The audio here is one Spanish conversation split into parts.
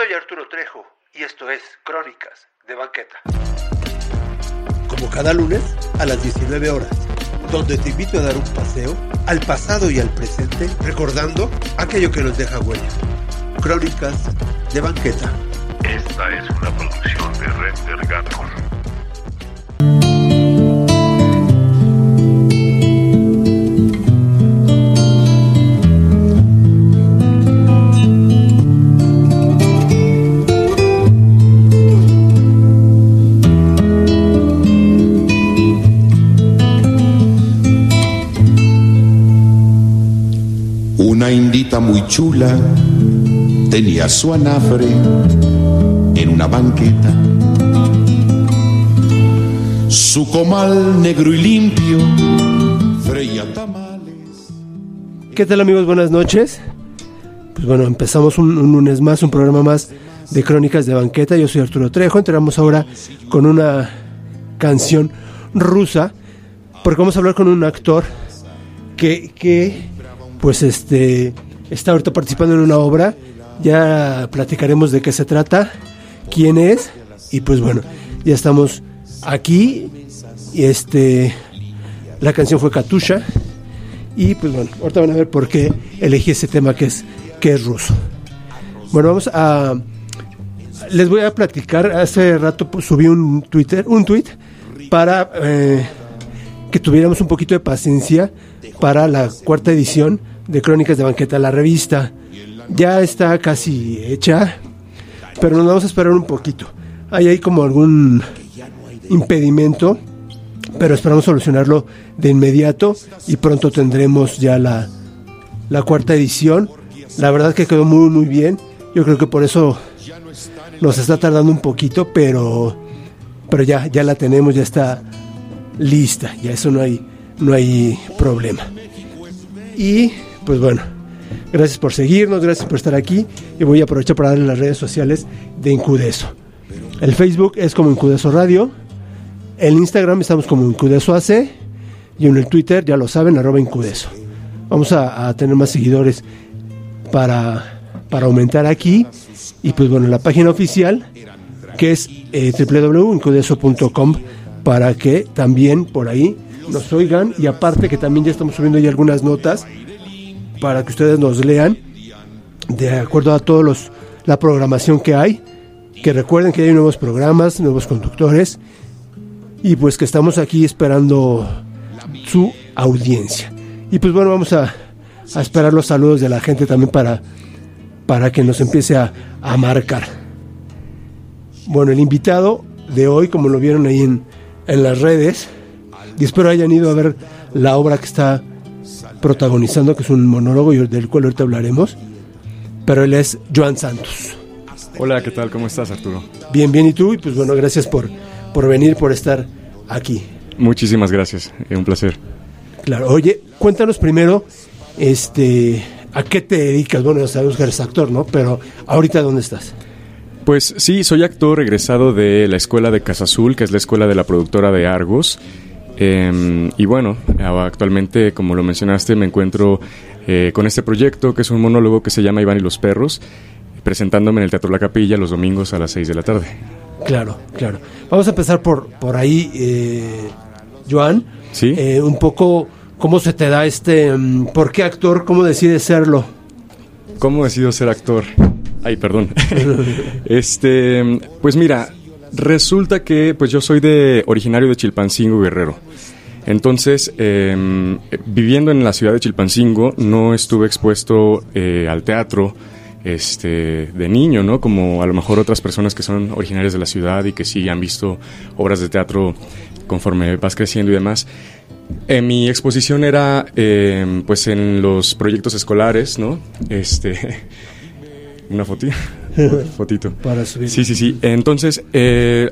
Soy Arturo Trejo y esto es Crónicas de Banqueta. Como cada lunes a las 19 horas, donde te invito a dar un paseo al pasado y al presente, recordando aquello que nos deja huella. Crónicas de Banqueta. Esta es una producción de Render Muy chula tenía su anafre en una banqueta. Su comal negro y limpio freía tamales. ¿Qué tal amigos? Buenas noches. Pues bueno, empezamos un, un, lunes más, un programa más de Crónicas de Banqueta. Yo soy Arturo Trejo. Entramos ahora con una canción rusa, porque vamos a hablar con un actor que, que pues este está ahorita participando en una obra. Ya platicaremos de qué se trata, quién es y pues bueno, ya estamos aquí y este la canción fue Katusha y pues bueno, ahorita van a ver por qué elegí ese tema que es que es ruso. Bueno, vamos a les voy a platicar. Hace rato pues, subí un Twitter, un tweet para eh, que tuviéramos un poquito de paciencia para la cuarta edición de Crónicas de Banqueta, la revista. Ya está casi hecha, pero nos vamos a esperar un poquito. Hay ahí como algún impedimento, pero esperamos solucionarlo de inmediato y pronto tendremos ya la, la cuarta edición. La verdad que quedó muy muy bien. Yo creo que por eso nos está tardando un poquito, pero pero ya ya la tenemos, ya está lista. Ya eso no hay no hay problema. Y pues bueno, gracias por seguirnos, gracias por estar aquí y voy a aprovechar para darle las redes sociales de Incudeso. El Facebook es como Incudeso Radio, el Instagram estamos como Incudeso AC y en el Twitter, ya lo saben, arroba Incudeso. Vamos a, tener más seguidores para, para aumentar aquí y pues bueno, la página oficial que es eh, www.incudeso.com para que también por ahí nos oigan y aparte que también ya estamos subiendo ahí algunas notas para que ustedes nos lean de acuerdo a todos los la programación que hay que recuerden que hay nuevos programas nuevos conductores y pues que estamos aquí esperando su audiencia. Y pues bueno vamos a, a esperar los saludos de la gente también para para que nos empiece a, a marcar. Bueno el invitado de hoy como lo vieron ahí en, en las redes y espero hayan ido a ver la obra que está protagonizando, que es un monólogo del cual ahorita hablaremos, pero él es Joan Santos. Hola, ¿qué tal? ¿Cómo estás, Arturo? Bien, bien, ¿y tú? Y pues bueno, gracias por, por venir, por estar aquí. Muchísimas gracias, es un placer. Claro, oye, cuéntanos primero, este, ¿a qué te dedicas? Bueno, ya sabemos que eres actor, ¿no? Pero ahorita, ¿dónde estás? Pues sí, soy actor egresado de la escuela de Casa Azul, que es la escuela de la productora de Argos. Em, y bueno, actualmente, como lo mencionaste, me encuentro eh, con este proyecto que es un monólogo que se llama Iván y los perros, presentándome en el Teatro La Capilla los domingos a las 6 de la tarde. Claro, claro. Vamos a empezar por, por ahí, eh, Joan. Sí. Eh, un poco, ¿cómo se te da este, mm, por qué actor, cómo decides serlo? ¿Cómo decido ser actor? Ay, perdón. este, pues mira, Resulta que pues yo soy de originario de Chilpancingo, Guerrero. Entonces, em, viviendo en la ciudad de Chilpancingo, no estuve expuesto eh, al teatro este, de niño, ¿no? Como a lo mejor otras personas que son originarias de la ciudad y que sí han visto obras de teatro conforme vas creciendo y demás. Eh, mi exposición era em, pues en los proyectos escolares, ¿no? Este, una fotito. fotito. Para subir. Sí, sí, sí. Entonces, eh,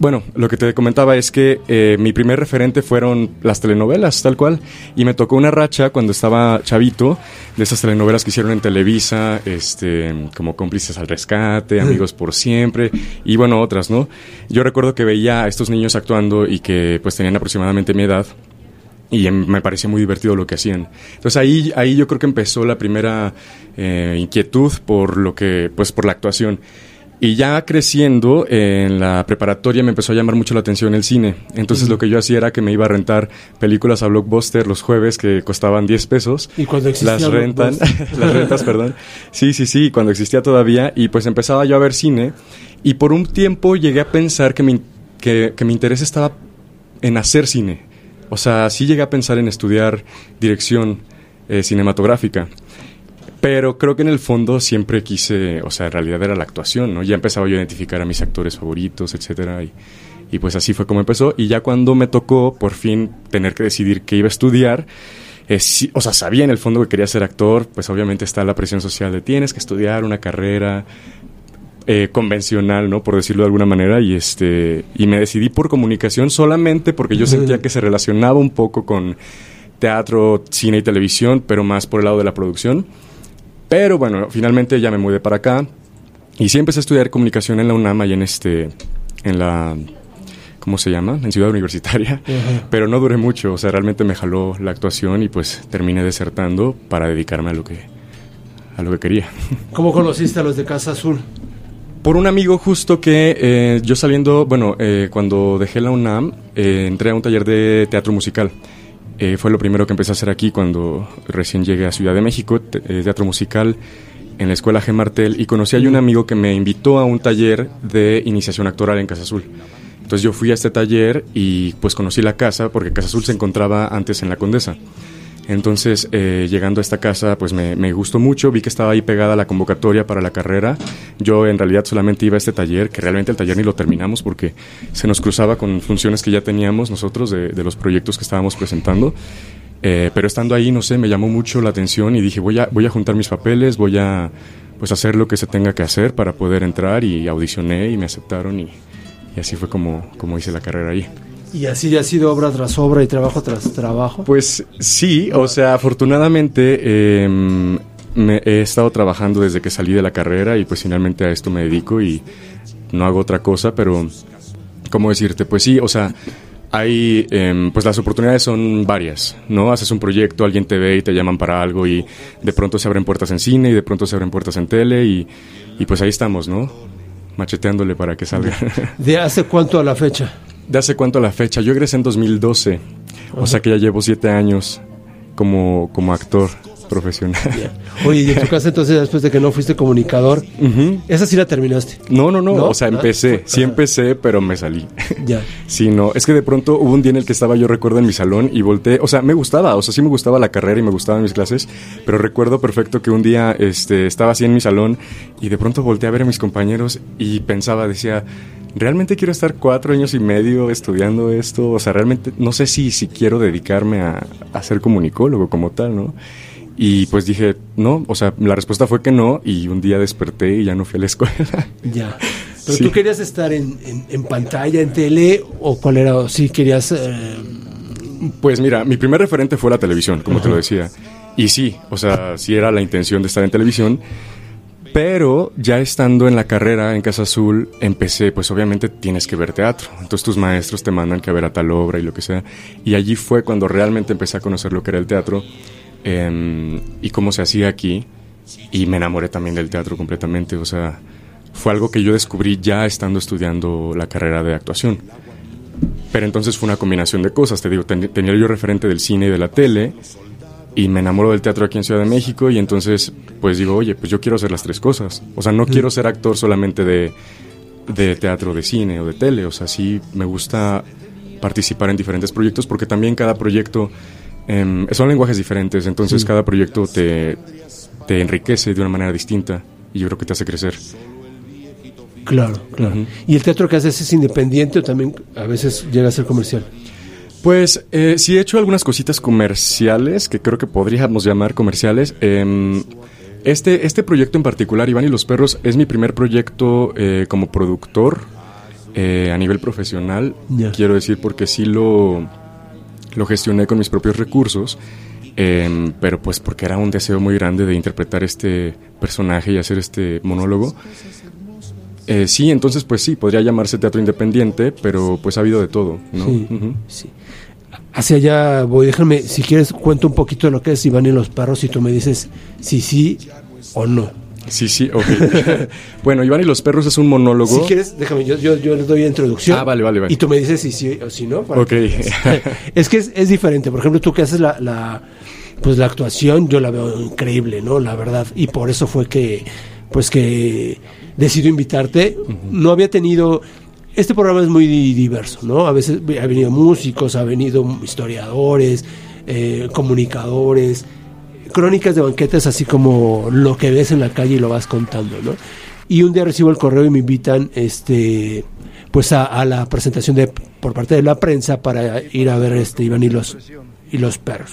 bueno, lo que te comentaba es que eh, mi primer referente fueron las telenovelas, tal cual. Y me tocó una racha cuando estaba chavito de esas telenovelas que hicieron en Televisa, este, como Cómplices al Rescate, Amigos por Siempre, y bueno, otras, ¿no? Yo recuerdo que veía a estos niños actuando y que pues tenían aproximadamente mi edad. Y em- me parecía muy divertido lo que hacían. Entonces ahí, ahí yo creo que empezó la primera eh, inquietud por lo que, pues por la actuación. Y ya creciendo eh, en la preparatoria me empezó a llamar mucho la atención el cine. Entonces lo que yo hacía era que me iba a rentar películas a Blockbuster los jueves que costaban 10 pesos. Y cuando existía las rentan, las rentas, perdón. Sí, sí, sí, cuando existía todavía y pues empezaba yo a ver cine y por un tiempo llegué a pensar que mi, que, que mi interés estaba en hacer cine. O sea, sí llegué a pensar en estudiar dirección eh, cinematográfica. Pero creo que en el fondo siempre quise, o sea, en realidad era la actuación, ¿no? Ya empezaba yo a identificar a mis actores favoritos, etcétera, y, pues así fue como empezó. Y ya cuando me tocó por fin tener que decidir qué iba a estudiar, eh, o sea, sabía en el fondo que quería ser actor, pues obviamente está la presión social de tienes que estudiar una carrera eh, convencional, ¿no? Por decirlo de alguna manera, y este y me decidí por comunicación solamente porque yo sentía que se relacionaba un poco con teatro, cine y televisión, pero más por el lado de la producción. Pero bueno, finalmente ya me mudé para acá y sí empecé a estudiar comunicación en la UNAM y en este en la ¿cómo se llama? En Ciudad Universitaria. Pero no duré mucho, o sea, realmente me jaló la actuación y pues terminé desertando para dedicarme a lo que a lo que quería. ¿Cómo conociste a los de Casa Azul? Por un amigo justo que eh, yo saliendo, bueno, eh, cuando dejé la UNAM, eh, entré a un taller de teatro musical. Fue lo primero que empecé a hacer aquí cuando recién llegué a Ciudad de México, te- teatro musical en la escuela G. Martel, y conocí a un amigo que me invitó a un taller de iniciación actoral en Casa Azul. Entonces yo fui a este taller y pues conocí la casa, porque Casa Azul se encontraba antes en la Condesa. Entonces, eh, llegando a esta casa, pues me, me gustó mucho, vi que estaba ahí pegada la convocatoria para la carrera. Yo en realidad solamente iba a este taller, que realmente el taller ni lo terminamos porque se nos cruzaba con funciones que ya teníamos nosotros de, de los proyectos que estábamos presentando. Eh, pero estando ahí, no sé, me llamó mucho la atención y dije, voy a, voy a juntar mis papeles, voy a pues hacer lo que se tenga que hacer para poder entrar y audicioné y me aceptaron y, y así fue como, como hice la carrera ahí. Y así ya ha sido obra tras obra y trabajo tras trabajo. Pues sí, o sea, afortunadamente eh, me he estado trabajando desde que salí de la carrera y pues finalmente a esto me dedico y no hago otra cosa, pero ¿cómo decirte? Pues sí, o sea, hay, eh, pues las oportunidades son varias, ¿no? Haces un proyecto, alguien te ve y te llaman para algo y de pronto se abren puertas en cine y de pronto se abren puertas en tele y, y pues ahí estamos, ¿no? Macheteándole para que salga. ¿De hace cuánto a la fecha? ¿De hace cuánto la fecha? Yo egresé en 2012, o sea que ya llevo siete años como, como actor profesional. Oye, y en tu casa entonces, después de que no fuiste comunicador, esa sí la terminaste. No, no, no, ¿No? o sea, ¿Ah? empecé, sí empecé, pero me salí. Ya. Sí, no, es que de pronto hubo un día en el que estaba yo recuerdo en mi salón y volteé, o sea, me gustaba, o sea, sí me gustaba la carrera y me gustaban mis clases, pero recuerdo perfecto que un día este, estaba así en mi salón y de pronto volteé a ver a mis compañeros y pensaba, decía, ¿realmente quiero estar cuatro años y medio estudiando esto? O sea, realmente no sé si, si quiero dedicarme a, a ser comunicólogo como tal, ¿no? Y pues dije, no, o sea, la respuesta fue que no y un día desperté y ya no fui a la escuela. Ya. Pero Sí. tú querías estar en, en- en pantalla, en tele, o cuál era, o si querías. eh, Pues mira, mi primer referente fue la televisión, como te lo decía. Y sí, o sea, sí era la intención de estar en televisión. Pero ya estando en la carrera en Casa Azul, empecé, pues obviamente tienes que ver teatro. Entonces tus maestros te mandan que a ver a tal obra y lo que sea. Y allí fue cuando realmente empecé a conocer lo que era el teatro em, y cómo se hacía aquí. Y me enamoré también del teatro completamente. O sea, fue algo que yo descubrí ya estando estudiando la carrera de actuación. Pero entonces fue una combinación de cosas, te digo, ten- tenía yo referente del cine y de la tele y me enamoro del teatro aquí en Ciudad de México y entonces pues digo, oye, pues yo quiero hacer las tres cosas. O sea, no quiero ser actor solamente de, de teatro, de cine o de tele, o sea, sí me gusta participar en diferentes proyectos porque también cada proyecto em, son lenguajes diferentes, entonces cada proyecto te, te enriquece de una manera distinta y yo creo que te hace crecer. Claro, claro. ¿Y el teatro que haces es independiente o también a veces llega a ser comercial? Pues eh, sí he hecho algunas cositas comerciales que creo que podríamos llamar comerciales. Em, este, este proyecto en particular, Iván y los Perros, es mi primer proyecto eh, como productor eh, a nivel profesional. Quiero decir, porque sí lo, lo gestioné con mis propios recursos. em, pero pues porque era un deseo muy grande de interpretar este personaje y hacer este monólogo. Eh, sí, entonces pues sí, podría llamarse teatro independiente, pero pues ha habido de todo, ¿no? Sí. Hacia allá voy. Déjame, si quieres, cuento un poquito de lo que es Iván y los perros y tú me dices si sí o no. Sí, sí, ok. bueno, Iván y los perros es un monólogo. Si quieres, déjame, yo, yo, yo les doy introducción. Ah, vale, vale, vale. Y tú me dices si sí o si no. para Ok. que- es que es, es diferente. Por ejemplo, tú que haces la, la, pues la actuación, yo la veo increíble, ¿no? La verdad. Y por eso fue que, pues que decido invitarte. No había tenido... Este programa es muy di- diverso, ¿no? A veces ha venido músicos, ha venido historiadores, eh, comunicadores, crónicas de banquetes, así como lo que ves en la calle y lo vas contando, ¿no? Y un día recibo el correo y me invitan, este, pues a, a la presentación de por parte de la prensa para ir a ver este Iván y los y los perros.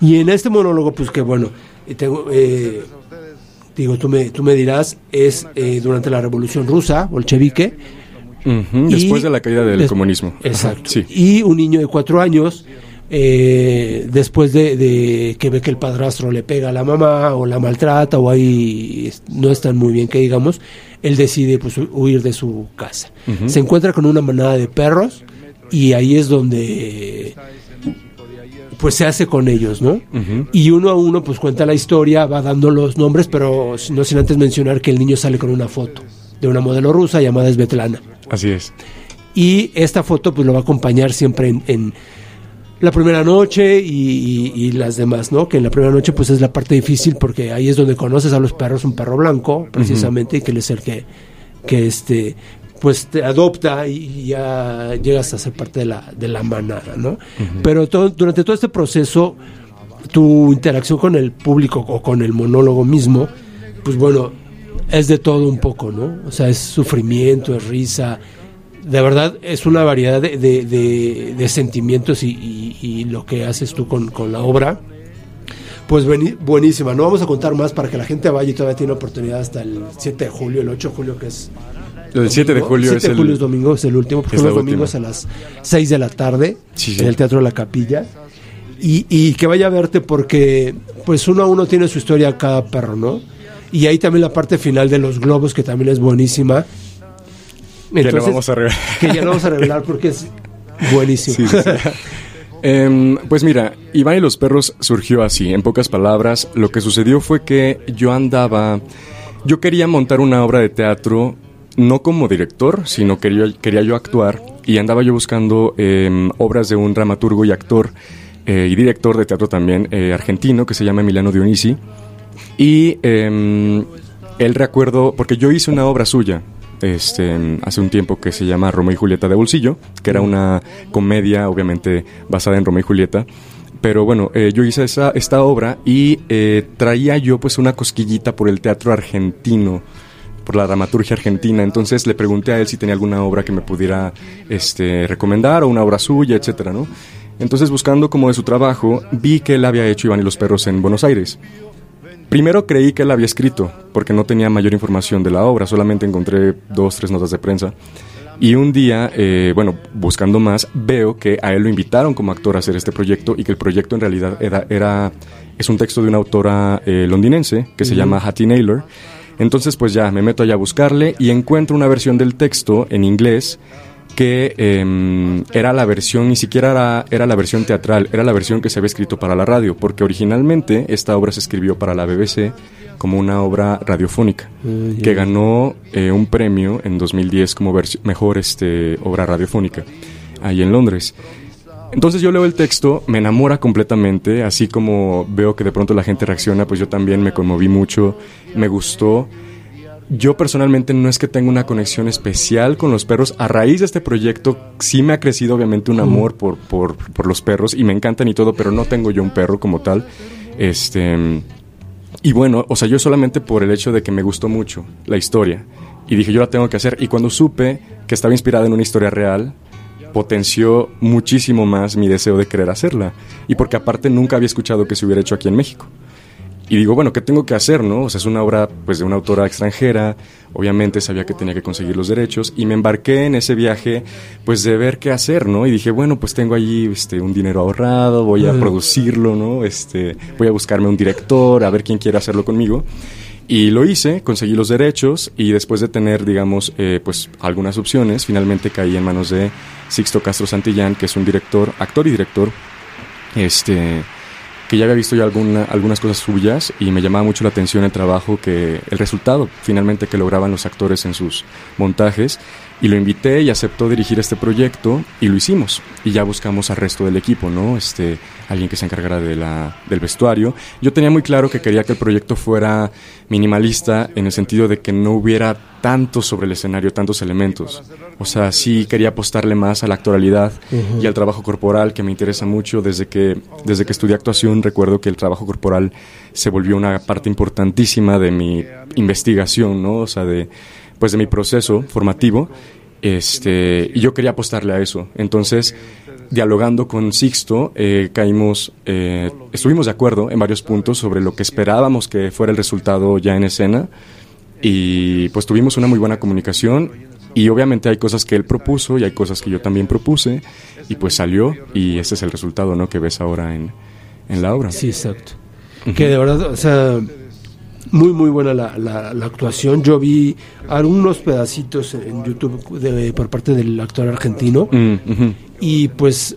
Y en este monólogo, pues que bueno, eh, tengo, eh, digo, tú me, tú me dirás, es eh, durante la Revolución Rusa, bolchevique, Y Después de la caída del comunismo. Ajá, Exacto. Sí. Y un niño de cuatro años, eh, después de, de que ve que el padrastro le pega a la mamá o la maltrata o ahí no están muy bien que digamos, él decide pues hu- huir de su casa. Se encuentra con una manada de perros y ahí es donde pues se hace con ellos, ¿no? Y uno a uno pues cuenta la historia, va dando los nombres, pero no sin antes mencionar que el niño sale con una foto de una modelo rusa llamada Svetlana. Así es. Y esta foto pues lo va a acompañar siempre en, en la primera noche y, y- y las demás, ¿no? Que en la primera noche pues es la parte difícil porque ahí es donde conoces a los perros, un perro blanco precisamente, y que él es el que, que este pues te adopta y ya llegas a ser parte de la, de la manada, ¿no? Pero todo, durante todo este proceso, tu interacción con el público o con el monólogo mismo, pues bueno, es de todo un poco, ¿no? O sea, es sufrimiento, es risa. De verdad, es una variedad de, de- de- de sentimientos y, y- y lo que haces tú con, con la obra. Pues buenísima. No vamos a contar más para que la gente vaya y todavía tiene oportunidad hasta el 7 de julio, el 8 de julio, que es. El 7 de julio 7 es de el... julio es domingo, es el último, porque son los domingos última. a las 6 de la tarde Sí, sí. en el Teatro de la Capilla. Y, y que vaya a verte porque, pues uno a uno tiene su historia cada perro, ¿no? Y ahí también la parte final de los globos, que también es buenísima. Vamos a revelar. que ya no vamos a revelar porque es buenísimo. Sí, sí, sí. Em, pues mira, Iván y los perros surgió así, en pocas palabras. Lo que sucedió fue que yo andaba, yo quería montar una obra de teatro, no como director, sino quería, quería yo actuar y andaba yo buscando em, obras de un dramaturgo y actor eh, y director de teatro también eh, argentino que se llama Emiliano Dionisi. Y em, él recuerdo, porque yo hice una obra suya este, hace un tiempo que se llama Romeo y Julieta de Bolsillo, que era una comedia obviamente basada en Romeo y Julieta. Pero bueno, eh, yo hice esa, esta obra y eh, traía yo pues una cosquillita por el teatro argentino, por la dramaturgia argentina. Entonces le pregunté a él si tenía alguna obra que me pudiera este, recomendar o una obra suya, etcétera, ¿no? Entonces buscando como de su trabajo, vi que él había hecho Iván y los perros en Buenos Aires. Primero creí que él había escrito, porque no tenía mayor información de la obra, solamente encontré dos, tres notas de prensa. Y un día, eh, bueno, buscando más, veo que a él lo invitaron como actor a hacer este proyecto y que el proyecto en realidad era, era es un texto de una autora eh, londinense que se llama Hattie Naylor. Entonces, pues ya me meto allá a buscarle y encuentro una versión del texto en inglés que eh, era la versión, ni siquiera era, era la versión teatral, era la versión que se había escrito para la radio, porque originalmente esta obra se escribió para la BBC como una obra radiofónica, que ganó eh, un premio en 2010 como mejor este, obra radiofónica, ahí en Londres. Entonces yo leo el texto, me enamora completamente, así como veo que de pronto la gente reacciona, pues yo también me conmoví mucho, me gustó. Yo personalmente no es que tenga una conexión especial con los perros. A raíz de este proyecto sí me ha crecido obviamente un amor por, por, por los perros y me encantan y todo, pero no tengo yo un perro como tal. Este, y bueno, o sea, yo solamente por el hecho de que me gustó mucho la historia y dije yo la tengo que hacer y cuando supe que estaba inspirada en una historia real, potenció muchísimo más mi deseo de querer hacerla. Y porque aparte nunca había escuchado que se hubiera hecho aquí en México. Y digo, bueno, ¿qué tengo que hacer, no? O sea, es una obra pues de una autora extranjera, obviamente sabía que tenía que conseguir los derechos y me embarqué en ese viaje pues de ver qué hacer, ¿no? Y dije, bueno, pues tengo allí este un dinero ahorrado, voy a producirlo, ¿no? Este, voy a buscarme un director, a ver quién quiere hacerlo conmigo. Y lo hice, conseguí los derechos y después de tener, digamos, eh, pues algunas opciones, finalmente caí en manos de Sixto Castro Santillán, que es un director, actor y director, este, que ya había visto yo alguna, algunas cosas suyas y me llamaba mucho la atención el trabajo que, el resultado finalmente que lograban los actores en sus montajes y lo invité y aceptó dirigir este proyecto y lo hicimos y ya buscamos al resto del equipo, ¿no? Este, alguien que se encargara de la, del vestuario. Yo tenía muy claro que quería que el proyecto fuera minimalista en el sentido de que no hubiera tanto sobre el escenario, tantos elementos. O sea, sí quería apostarle más a la actualidad y al trabajo corporal que me interesa mucho. Desde que, desde que estudié actuación recuerdo que el trabajo corporal se volvió una parte importantísima de mi investigación, ¿no? O sea, de, pues de mi proceso formativo. Este, y yo quería apostarle a eso. Entonces, dialogando con Sixto, eh, caímos, eh, estuvimos de acuerdo en varios puntos sobre lo que esperábamos que fuera el resultado ya en escena y pues tuvimos una muy buena comunicación y obviamente hay cosas que él propuso y hay cosas que yo también propuse y pues salió y ese es el resultado, ¿no? Que ves ahora en, en la obra. Sí, exacto. Que de verdad, o sea, muy muy buena la, la, la actuación. Yo vi algunos pedacitos en YouTube de, por parte del actor argentino. Mm, y pues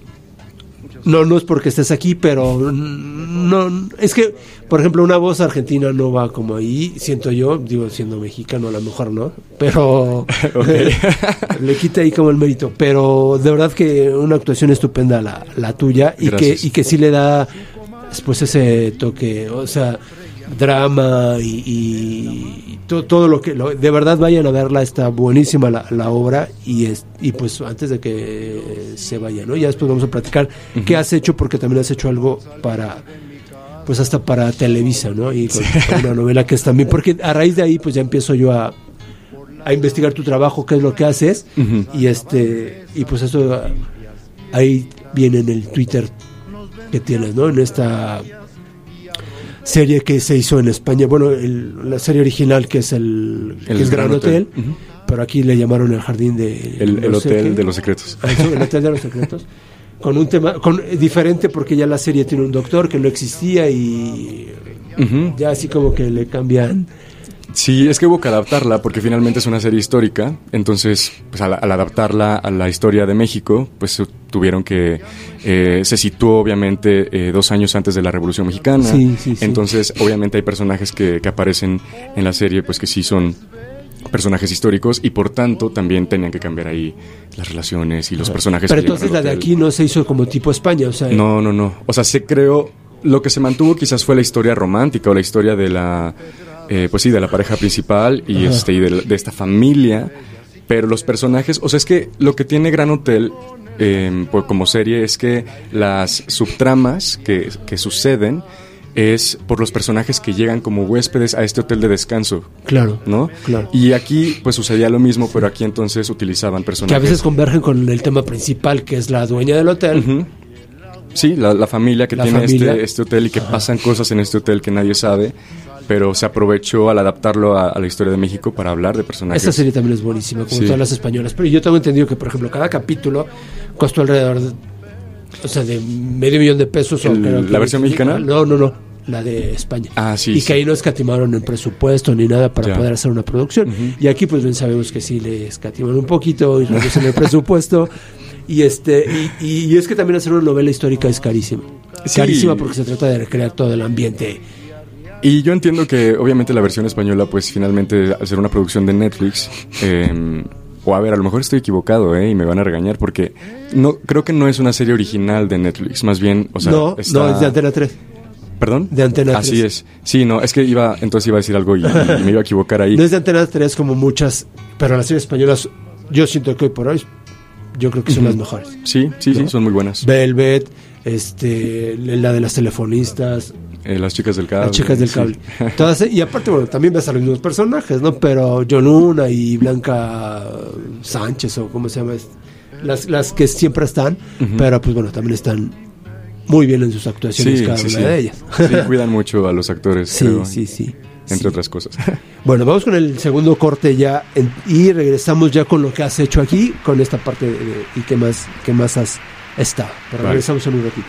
no no es porque estés aquí, pero no es que por ejemplo una voz argentina no va como ahí, siento yo, digo siendo mexicano a lo mejor no, pero le quita ahí como el mérito, pero de verdad que una actuación estupenda la, la tuya y que y que sí le da después ese toque, o sea, drama y, y to- todo lo que lo- de verdad vayan a verla está buenísima la, la obra y es y pues antes de que se vaya no ya después vamos a platicar qué has hecho porque también has hecho algo para pues hasta para Televisa no y con, con una novela que es también porque a raíz de ahí pues ya empiezo yo a a investigar tu trabajo qué es lo que haces y este y pues eso ahí viene en el Twitter que tienes no en esta serie que se hizo en España bueno el- la serie original que es el, que El es Gran Gran Hotel, pero aquí le llamaron el jardín de El, no sé hotel qué. de los secretos. Ah, el hotel de los secretos con un tema con diferente porque ya la serie tiene un doctor que no existía y ya así como que le cambian Sí, es que hubo que adaptarla porque finalmente es una serie histórica. Entonces, pues al, al adaptarla a la historia de México, pues tuvieron que... eh, se situó obviamente eh, dos años antes de la Revolución Mexicana. Sí, sí, sí. Entonces, obviamente hay personajes que, que aparecen en la serie, pues que sí son personajes históricos y por tanto también tenían que cambiar ahí las relaciones y los personajes. pero que entonces la de aquí no se hizo como tipo España o sea No, no, no. O sea, se creó. Lo que se mantuvo quizás fue la historia romántica o la historia de la. Eh, pues sí, de la pareja principal y, este, y de, la- de esta familia. Pero los personajes. O sea, es que lo que tiene Gran Hotel. eh, pues como serie es que las subtramas que, que suceden es por los personajes que llegan como huéspedes a este hotel de descanso, claro ¿no? Claro. Y aquí pues sucedía lo mismo, pero aquí entonces utilizaban que personajes a veces convergen con el tema principal que es la dueña del hotel. Sí, la, la familia que La tiene familia. Este, este hotel y que pasan cosas en este hotel que nadie sabe, pero se aprovechó al adaptarlo a, a la historia de México para hablar de personajes. Esta serie también es buenísima, como Sí. todas las españolas. Pero yo tengo entendido que, por ejemplo, cada capítulo costó alrededor de, o sea, de medio millón de pesos. o creo ¿la versión mexicana? No, no, no. La de España. Ah, sí, Y sí. que ahí no escatimaron en presupuesto ni nada para Ya. poder hacer una producción. Y aquí, pues bien sabemos que sí le escatiman un poquito y reducen el presupuesto. Y este y, y es que también hacer una novela histórica es carísima. Sí. Carísima porque se trata de recrear todo el ambiente. Y yo entiendo que obviamente la versión española, pues finalmente al ser una producción de Netflix, eh, o a ver, a lo mejor estoy equivocado, ¿eh? Y me van a regañar porque no creo que no es una serie original de Netflix, más bien, o sea, no, está- no, es de Antena 3. ¿Perdón? de Antena Así 3. es. Sí, no, es que iba, entonces iba a decir algo y, y me iba a equivocar ahí. No es de Antena 3 como muchas, pero las series españolas, yo siento que hoy por hoy, yo creo que son las mejores. Sí, sí, sí, son muy buenas. Velvet, este, la de las telefonistas, Eh, las chicas del cable. las chicas del sí. cable. Y aparte, bueno, también ves a los mismos personajes, ¿no? Pero John Luna y Blanca Sánchez, o cómo se llama, las, las que siempre están, pero pues bueno, también están muy bien en sus actuaciones Sí, cada sí, una de ellas. Sí, cuidan mucho a los actores, Sí, creo, sí, sí. entre otras cosas. Bueno, vamos con el segundo corte ya en- y regresamos ya con lo que has hecho aquí, con esta parte de, de- y qué más, qué más has estado. Pero Vale. regresamos en un ratito.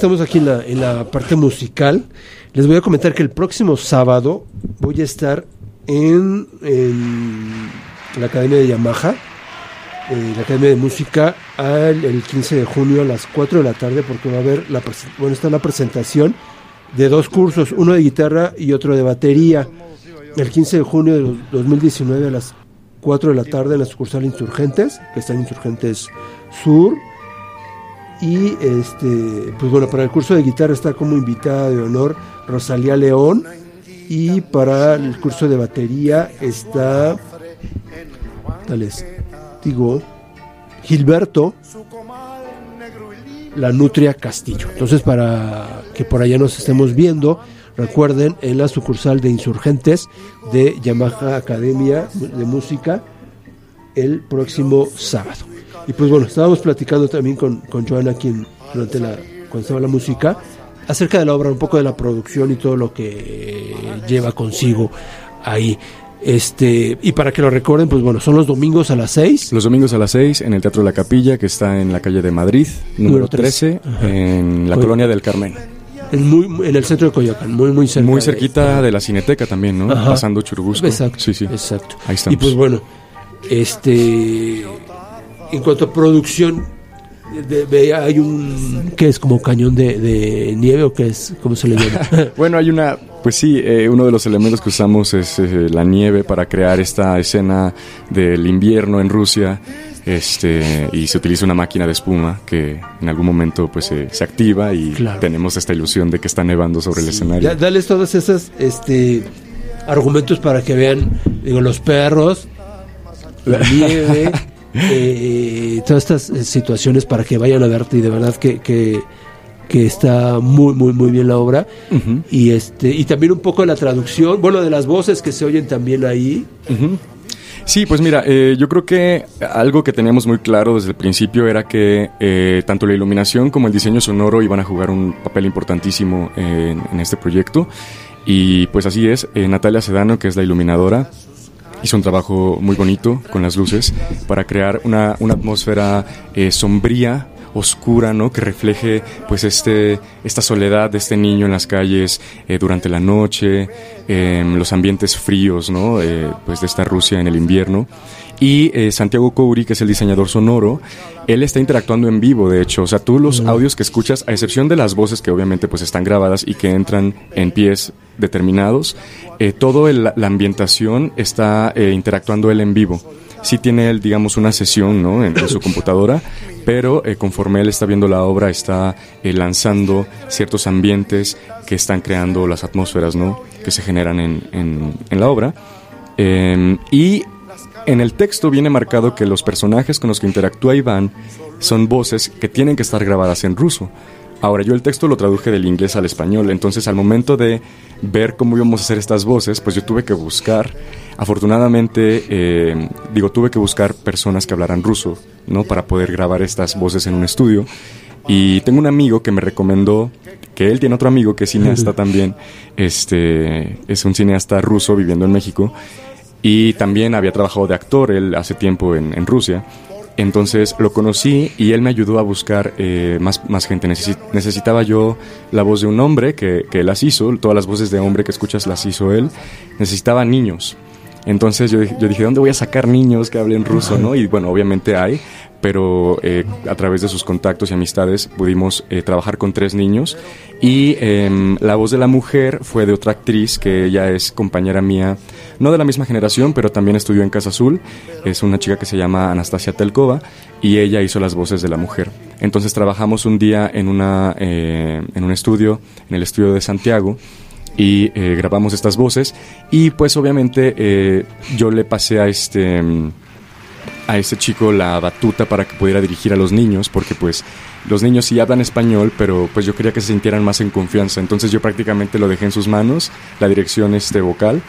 Estamos aquí en la, parte musical, les voy a comentar que el próximo sábado voy a estar en, la Academia de Yamaha, eh, la Academia de Música, al, el 15 de junio a las 4 de la tarde, porque va a haber, la, bueno, está la presentación de dos cursos, uno de guitarra y otro de batería. El 15 de junio de 2019 a las 4 de la tarde en la sucursal Insurgentes, que está en Insurgentes Sur. Y este, pues bueno, para el curso de guitarra está como invitada de honor Rosalía León. Y para el curso de batería está, tal les digo, Gilberto La Nutria Castillo. Entonces, para que por allá nos estemos viendo, recuerden en la sucursal de Insurgentes de Yamaha Academia de Música el próximo sábado. Y pues bueno, estábamos platicando también con, con Joana, quien durante la, cuando estaba la música, acerca de la obra, un poco de la producción y todo lo que lleva consigo ahí. Este, y para que lo recuerden, pues bueno, son los domingos a las 6. Los domingos a las 6 en el Teatro La Capilla, que está en la calle de Madrid, número Número 13, 13, en la colonia del Carmen. En, muy, en el centro de Coyoacán, muy, muy cerca. Muy de- cerquita de la Cineteca también, ¿no? Ajá. Pasando Churubusco. Exacto. Sí, sí. Exacto. Ahí estamos. Y pues bueno, este, en cuanto a producción, de- de- hay un, ¿qué es? Como cañón de, de nieve o qué es? ¿Cómo se le llama? Bueno, hay una, pues sí, eh, uno de los elementos que usamos es eh, la nieve para crear esta escena del invierno en Rusia. Este, y se utiliza una máquina de espuma que en algún momento pues se- se activa y Claro. tenemos esta ilusión de que está nevando sobre el escenario. Ya, dales todos esos este, argumentos para que vean, digo, los perros, la nieve, eh, todas estas eh, situaciones para que vayan a verte y de verdad que, que, que está muy, muy, muy bien la obra. Y, este, y también un poco de la traducción, bueno, de las voces que se oyen también ahí. Sí, pues mira, eh, yo creo que algo que teníamos muy claro desde el principio era que eh, tanto la iluminación como el diseño sonoro iban a jugar un papel importantísimo en, en este proyecto. Y pues así es, eh, Natalia Sedano, que es la iluminadora, hizo un trabajo muy bonito con las luces para crear una, una atmósfera eh, sombría oscura, ¿no? Que refleje, pues, este, esta soledad de este niño en las calles eh, durante la noche, em, los ambientes fríos, ¿no? Eh, pues, de esta Rusia en el invierno. Y eh, Santiago Couri, que es el diseñador sonoro, él está interactuando en vivo, de hecho. O sea, tú los audios que escuchas, a excepción de las voces que obviamente pues están grabadas y que entran en pies determinados, eh, todo el- la ambientación está eh, interactuando él en vivo. Sí tiene él, digamos, una sesión ¿no? en, en su computadora, pero eh, conforme él está viendo la obra, está lanzando ciertos ambientes que están creando las atmósferas ¿no? que se generan en, en- en la obra. Eh, y en el texto viene marcado que los personajes con los que interactúa Iván son voces que tienen que estar grabadas en ruso. Ahora, yo el texto lo traduje del inglés al español, entonces al momento de ver cómo íbamos a hacer estas voces, pues yo tuve que buscar, afortunadamente, eh, digo, tuve que buscar personas que hablaran ruso, ¿no? Para poder grabar estas voces en un estudio. Y tengo un amigo que me recomendó, que él tiene otro amigo que es cineasta también, este, es un cineasta ruso viviendo en México, y también había trabajado de actor él hace tiempo en, en Rusia. Entonces lo conocí y él me ayudó a buscar eh, más, más gente. Necesi- necesitaba yo la voz de un hombre que, que las hizo, todas las voces de hombre que escuchas las hizo él. Necesitaba niños. Entonces yo, yo dije, ¿dónde voy a sacar niños que hablen ruso? ¿no? Y bueno, obviamente hay, pero eh, a través de sus contactos y amistades pudimos eh, trabajar con tres niños. Y em, la voz de la mujer fue de otra actriz que ella es compañera mía, no de la misma generación, pero también estudió en Casa Azul. Es una chica que se llama Anastasia Telkova y ella hizo las voces de la mujer. Entonces trabajamos un día en, una, eh, en un estudio, en el estudio de Santiago y eh, grabamos estas voces y pues obviamente eh, yo le pasé a este a ese chico la batuta para que pudiera dirigir a los niños porque pues los niños sí hablan español pero pues yo quería que se sintieran más en confianza. Entonces yo prácticamente lo dejé en sus manos la dirección este vocal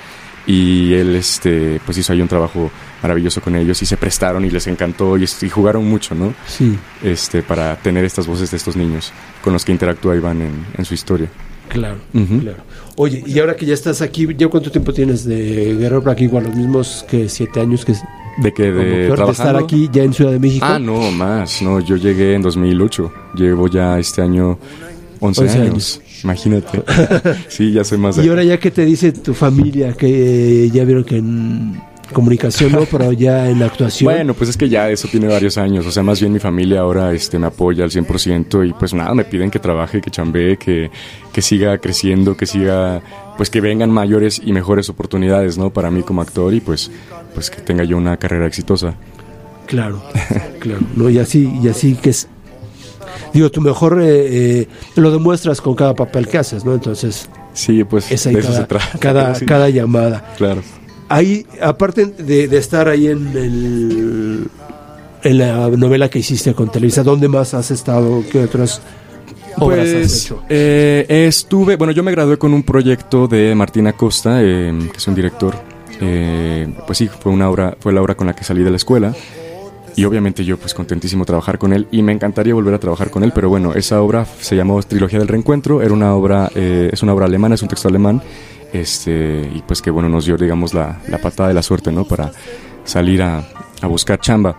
y él este pues hizo ahí un trabajo maravilloso con ellos y se prestaron y les encantó y, y jugaron mucho no Sí, este para tener estas voces de estos niños con los que interactúa Iván en, en su historia. Claro, claro. Oye, y ahora que ya estás aquí, ¿ya cuánto tiempo tienes de Guerrero Black Igual? Los mismos que siete años que de que de, estar aquí ya en Ciudad de México. Ah, no, más. No, yo llegué en 2008. Llevo ya este año 11, 11 años. años. Imagínate. sí, ya soy más de... Y ahora ya que te dice tu familia que eh, ya vieron que en comunicación no, pero ya en actuación. Bueno, pues es que ya eso tiene varios años. O sea, más bien mi familia ahora este, me apoya al 100% y pues nada, me piden que trabaje, que chambee, que, que siga creciendo, que siga, pues que vengan mayores y mejores oportunidades, ¿no? Para mí como actor y pues, pues que tenga yo una carrera exitosa. Claro, claro. No, y así, y así que es. Digo, tu mejor eh, eh, lo demuestras con cada papel que haces, ¿no? Entonces, Sí, pues de eso cada, se trata. cada, Sí, cada llamada. Claro. Ahí, aparte de, de estar ahí en el en la novela que hiciste con Televisa, ¿dónde más has estado? ¿Qué otras obras has Pues hecho? eh, estuve, bueno, yo me gradué con un proyecto de Martín Acosta, eh, que es un director. eh, pues sí, fue una obra, fue la obra con la que salí de la escuela. Y obviamente yo pues contentísimo trabajar con él y me encantaría volver a trabajar con él, pero bueno, esa obra se llamó Trilogía del Reencuentro, era una obra, eh, es una obra alemana, es un texto alemán, este, y pues que bueno, nos dio digamos la, la patada de la suerte, ¿no? Para salir a, a buscar chamba.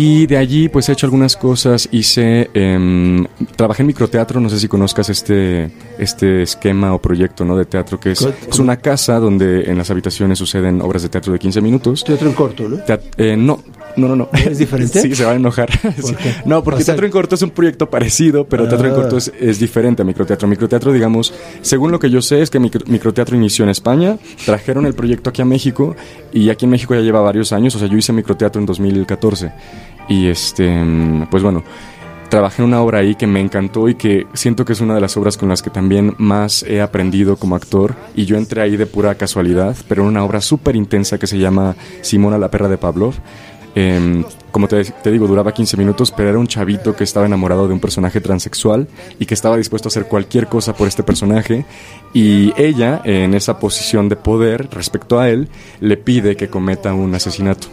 Y de allí pues he hecho algunas cosas, hice, em, trabajé en microteatro, no sé si conozcas este, este esquema o proyecto ¿no? de teatro, que es, es una casa donde en las habitaciones suceden obras de teatro de 15 minutos. Teatro en corto, ¿no? Teat- eh, no, no, no, no. ¿Es diferente? Sí, se va a enojar. Qué? No, porque O sea- Teatro en Corto es un proyecto parecido, pero Teatro en Ah. Corto es, es diferente a Microteatro. Microteatro, digamos, según lo que yo sé, es que micro- Microteatro inició en España, trajeron el proyecto aquí a México y aquí en México ya lleva varios años. O sea, yo hice Microteatro en 2014 y este, pues bueno. Trabajé en una obra ahí que me encantó y que siento que es una de las obras con las que también más he aprendido como actor. Y yo entré ahí de pura casualidad, pero en una obra súper intensa que se llama Simona la perra de Pavlov. Eh, como te, te digo, duraba 15 minutos, pero era un chavito que estaba enamorado de un personaje transexual y que estaba dispuesto a hacer cualquier cosa por este personaje. Y ella, en esa posición de poder respecto a él, le pide que cometa un asesinato.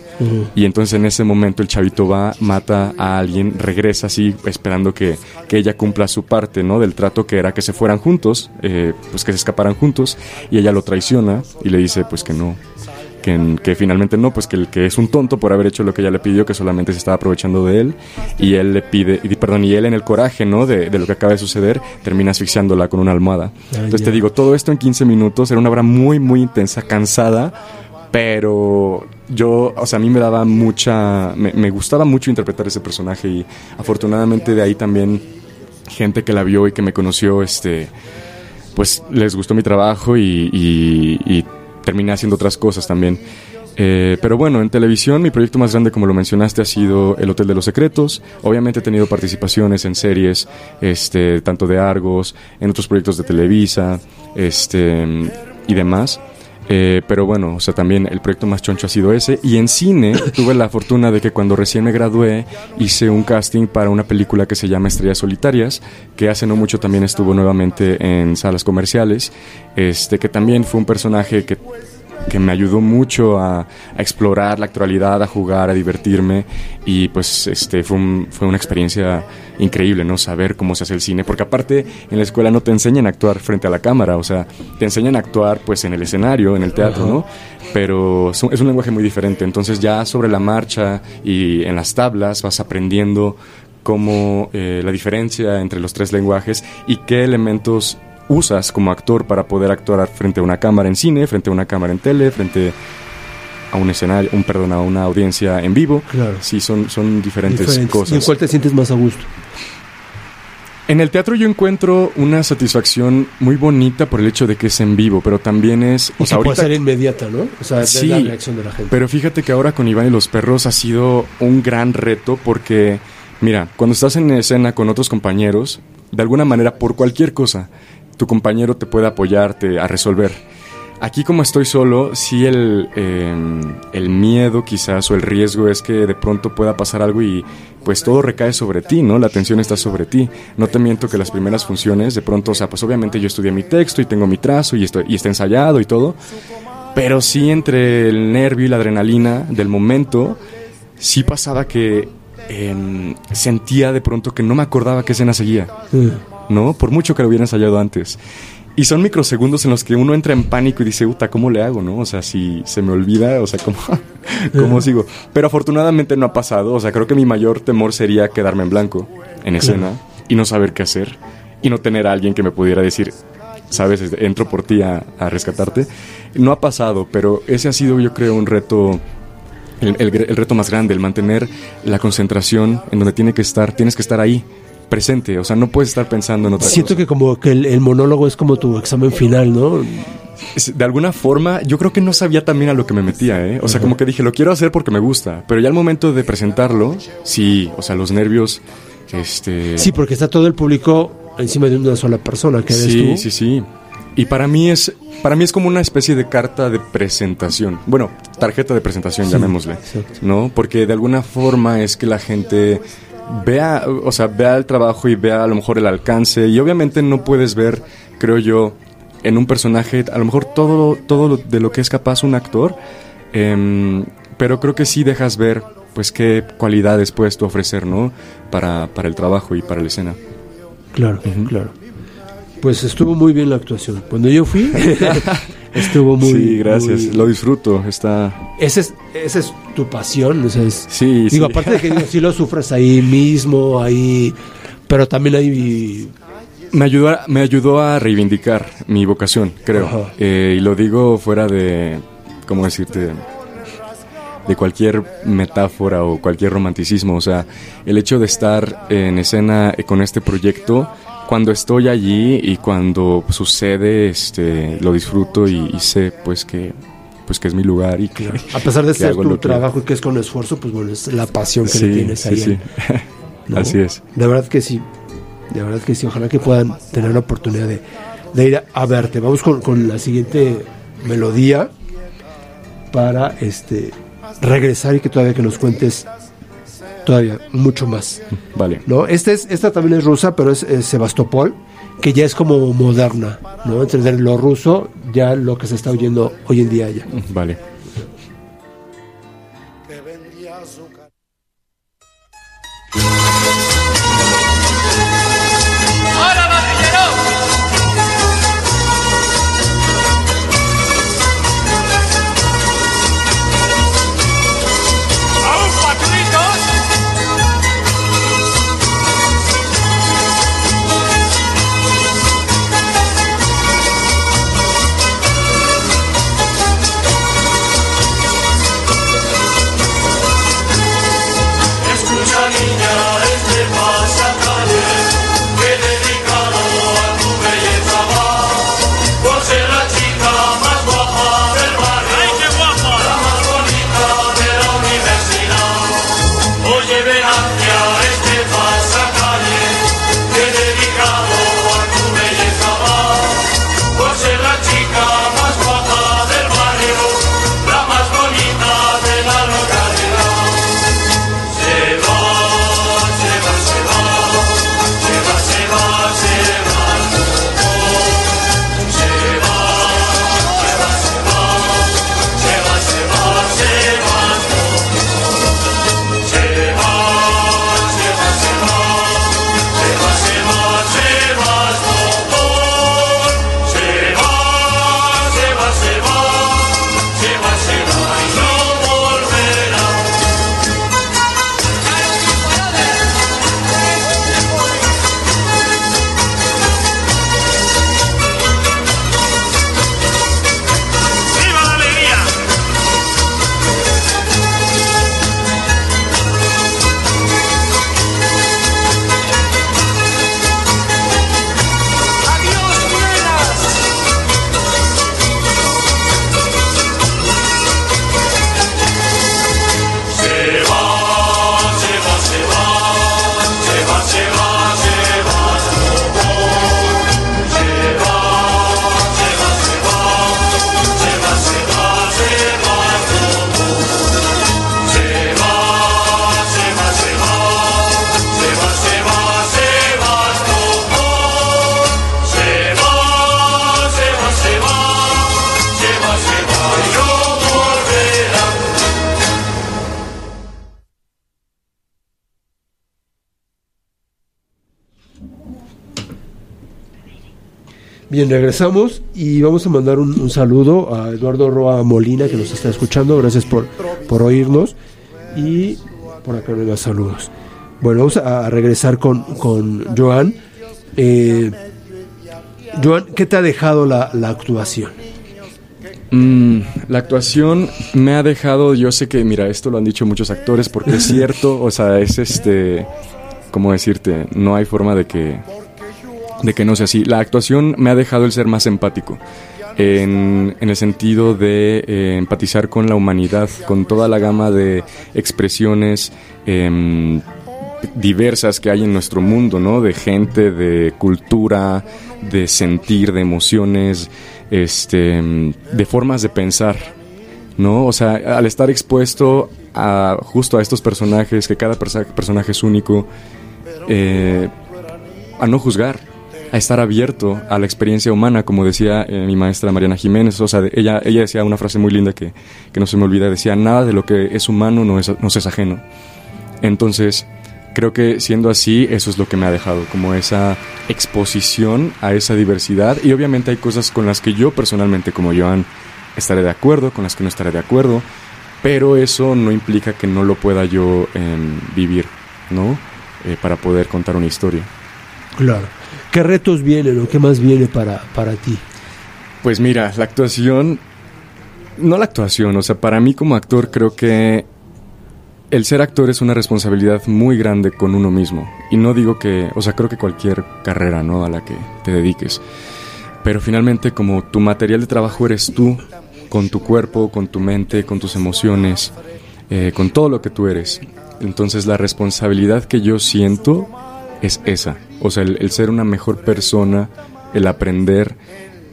Y entonces en ese momento el chavito va, mata a alguien, regresa así esperando que, que ella cumpla su parte, ¿no? Del trato que era que se fueran juntos, eh, pues que se escaparan juntos, y ella lo traiciona y le dice pues que no, que, que finalmente no, pues que, el, que es un tonto por haber hecho lo que ella le pidió, que solamente se estaba aprovechando de él, y él le pide, y, perdón, y él en el coraje, ¿no? De, de lo que acaba de suceder, termina asfixiándola con una almohada. Entonces ya. te digo, todo esto en 15 minutos, era una obra muy, muy intensa, cansada, pero yo, o sea, a mí me daba mucha, me, me gustaba mucho interpretar ese personaje y afortunadamente de ahí también gente que la vio y que me conoció, este, pues les gustó mi trabajo y, y- y terminé haciendo otras cosas también. Eh, pero bueno, en televisión mi proyecto más grande, como lo mencionaste, ha sido El Hotel de los Secretos. Obviamente he tenido participaciones en series, este, tanto de Argos, en otros proyectos de Televisa, este, y demás. Eh, pero bueno, o sea, también el proyecto más choncho ha sido ese. Y en cine tuve la fortuna de que cuando recién me gradué hice un casting para una película que se llama Estrellas Solitarias, que hace no mucho también estuvo nuevamente en salas comerciales, este, que también fue un personaje que que me ayudó mucho a, a explorar la actualidad, a jugar, a divertirme y pues este fue, un- fue una experiencia increíble, ¿no? Saber cómo se hace el cine, porque aparte en la escuela no te enseñan a actuar frente a la cámara, o sea, te enseñan a actuar pues en el escenario, en el teatro, ¿no? Pero es un, es un lenguaje muy diferente, entonces ya sobre la marcha y en las tablas vas aprendiendo cómo eh, la diferencia entre los tres lenguajes y qué elementos usas como actor para poder actuar frente a una cámara en cine, frente a una cámara en tele, frente a un escenario, un perdón, a una audiencia en vivo. Claro. Sí, son, son diferentes, Diferentes. ¿Y en cosas. cuál te sientes más a gusto? En el teatro yo encuentro una satisfacción muy bonita por el hecho de que es en vivo, pero también es, o sea, que puede ahorita ser inmediata, ¿no? O sea, Sí, la reacción de la gente. Pero fíjate que ahora con Iván y los perros ha sido un gran reto porque, mira, cuando estás en escena con otros compañeros, de alguna manera, por cualquier cosa, tu compañero te puede apoyarte a resolver. Aquí como estoy solo, sí el, eh, el miedo quizás o el riesgo es que de pronto pueda pasar algo y pues todo recae sobre ti, ¿no? La atención está sobre ti. No te miento que las primeras funciones, de pronto, o sea, pues obviamente yo estudié mi texto y tengo mi trazo y, estoy, y está ensayado y todo, pero sí entre el nervio y la adrenalina del momento, sí pasaba que em, sentía de pronto que no me acordaba qué escena seguía, Sí. ¿no? Por mucho que lo hubiera ensayado antes. Y son microsegundos en los que uno entra en pánico y dice, uta, ¿cómo le hago, no? O sea, si se me olvida, o sea, ¿cómo, ¿cómo sigo? Pero afortunadamente no ha pasado, o sea, creo que mi mayor temor sería quedarme en blanco en escena y no saber qué hacer. y no tener a alguien que me pudiera decir, sabes, Este, entro por ti a, a rescatarte. No ha pasado, pero ese ha sido yo creo un reto el, el- el reto más grande, el mantener la concentración en donde tiene que estar, tienes que estar ahí, presente, o sea, no puedes estar pensando en otra Siento cosa. que como que el, el monólogo es como tu examen final, ¿no? De alguna forma, yo creo que no sabía también a lo que me metía, ¿eh? O sea, como que dije, lo quiero hacer porque me gusta, pero ya al momento de presentarlo, sí, o sea, los nervios, este... Sí, porque está todo el público encima de una sola persona, que eres sí, tú. sí, sí. Y para mí es para mí es como una especie de carta de presentación. Bueno, tarjeta de presentación, llamémosle. exacto. ¿No? Porque de alguna forma es que la gente vea, o sea, vea el trabajo y vea a lo mejor el alcance y obviamente no puedes ver, creo yo, en un personaje a lo mejor todo todo de lo que es capaz un actor, em, pero creo que sí dejas ver pues qué cualidades puedes tú ofrecer, ¿no? Para, para el trabajo y para la escena. Claro, claro. Pues estuvo muy bien la actuación. Cuando yo fui, estuvo muy sí, gracias. muy- Lo disfruto. Está. Esa es, esa es tu pasión, o sea, es- Sí, digo, sí. aparte de que digo, sí lo sufres ahí mismo, ahí, pero también hay Me ayudó, a, me ayudó a reivindicar mi vocación, creo. Eh, y lo digo fuera de, ¿cómo decirte? De cualquier metáfora o cualquier romanticismo. O sea, el hecho de estar en escena con este proyecto, cuando estoy allí y cuando sucede, este, lo disfruto y, y sé, pues que, pues que es mi lugar y que, a pesar de que ser hago tu trabajo y que es con esfuerzo, pues bueno, es la pasión que Sí, le tienes sí, ahí. sí. ¿no? Así es. De verdad que sí. De verdad que sí. Ojalá que puedan tener la oportunidad de, de ir a, a verte. Vamos con, con la siguiente melodía para este regresar y que todavía que nos cuentes todavía mucho más. Vale. ¿no? Este es, esta también es rusa, pero es, es Sebastopol, que ya es como moderna, ¿no? Entre lo ruso, ya lo que se está oyendo hoy en día ya. Vale. Bien, regresamos y vamos a mandar un, saludo a Eduardo Roa Molina que nos está escuchando. Gracias por, por oírnos y por acá nos saludos. Bueno, vamos a, a regresar con, con Joan Eh, Joan, ¿qué te ha dejado la, la actuación? Mm, la actuación me ha dejado, yo sé que, mira, esto lo han dicho muchos actores porque es cierto, o sea, es este, ¿cómo decirte? No hay forma de que, de que no sea así. La actuación me ha dejado el ser más empático. En, el sentido de eh, empatizar con la humanidad, con toda la gama de expresiones em, diversas que hay en nuestro mundo, ¿no? De gente, de cultura, de sentir, de emociones, este, de formas de pensar, ¿no? O sea, al estar expuesto a justo a estos personajes, que cada personaje es único, eh, a no juzgar, a estar abierto a la experiencia humana, como decía eh, mi maestra Mariana Jiménez, o sea, ella, ella decía una frase muy linda que, que no se me olvida, decía, nada de lo que es humano no es, nos es ajeno. Entonces, creo que siendo así, eso es lo que me ha dejado, como esa exposición a esa diversidad. Y obviamente hay cosas con las que yo personalmente, como Joan, estaré de acuerdo, con las que no estaré de acuerdo, pero eso no implica que no lo pueda yo em, vivir, ¿no? Eh, para poder contar una historia. Claro. ¿Qué retos vienen o qué más viene para, para ti? Pues mira, la actuación, no la actuación, o sea, para mí como actor creo que el ser actor es una responsabilidad muy grande con uno mismo. Y no digo que, o sea, creo que cualquier carrera, ¿no? A la que te dediques. Pero finalmente como tu material de trabajo eres tú, con tu cuerpo, con tu mente, con tus emociones, eh, con todo lo que tú eres. Entonces la responsabilidad que yo siento es esa. O sea, el, el ser una mejor persona, el aprender,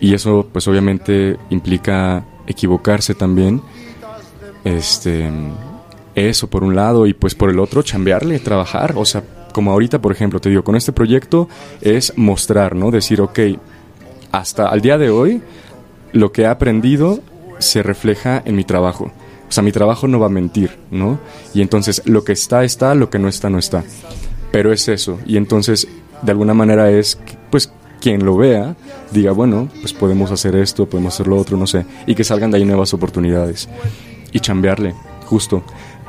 y eso pues obviamente implica equivocarse también. Este, eso por un lado, y pues por el otro, chambearle, trabajar. O sea, como ahorita, por ejemplo, te digo, con este proyecto es mostrar, ¿no? Decir, ok, hasta al día de hoy, lo que he aprendido se refleja en mi trabajo. O sea, mi trabajo no va a mentir, ¿no? Y entonces lo que está, está, lo que no está, no está. Pero es eso. Y entonces, de alguna manera es, pues, quien lo vea, diga, bueno, pues podemos hacer esto, podemos hacer lo otro, no sé. Y que salgan de ahí nuevas oportunidades. Y chambearle, justo.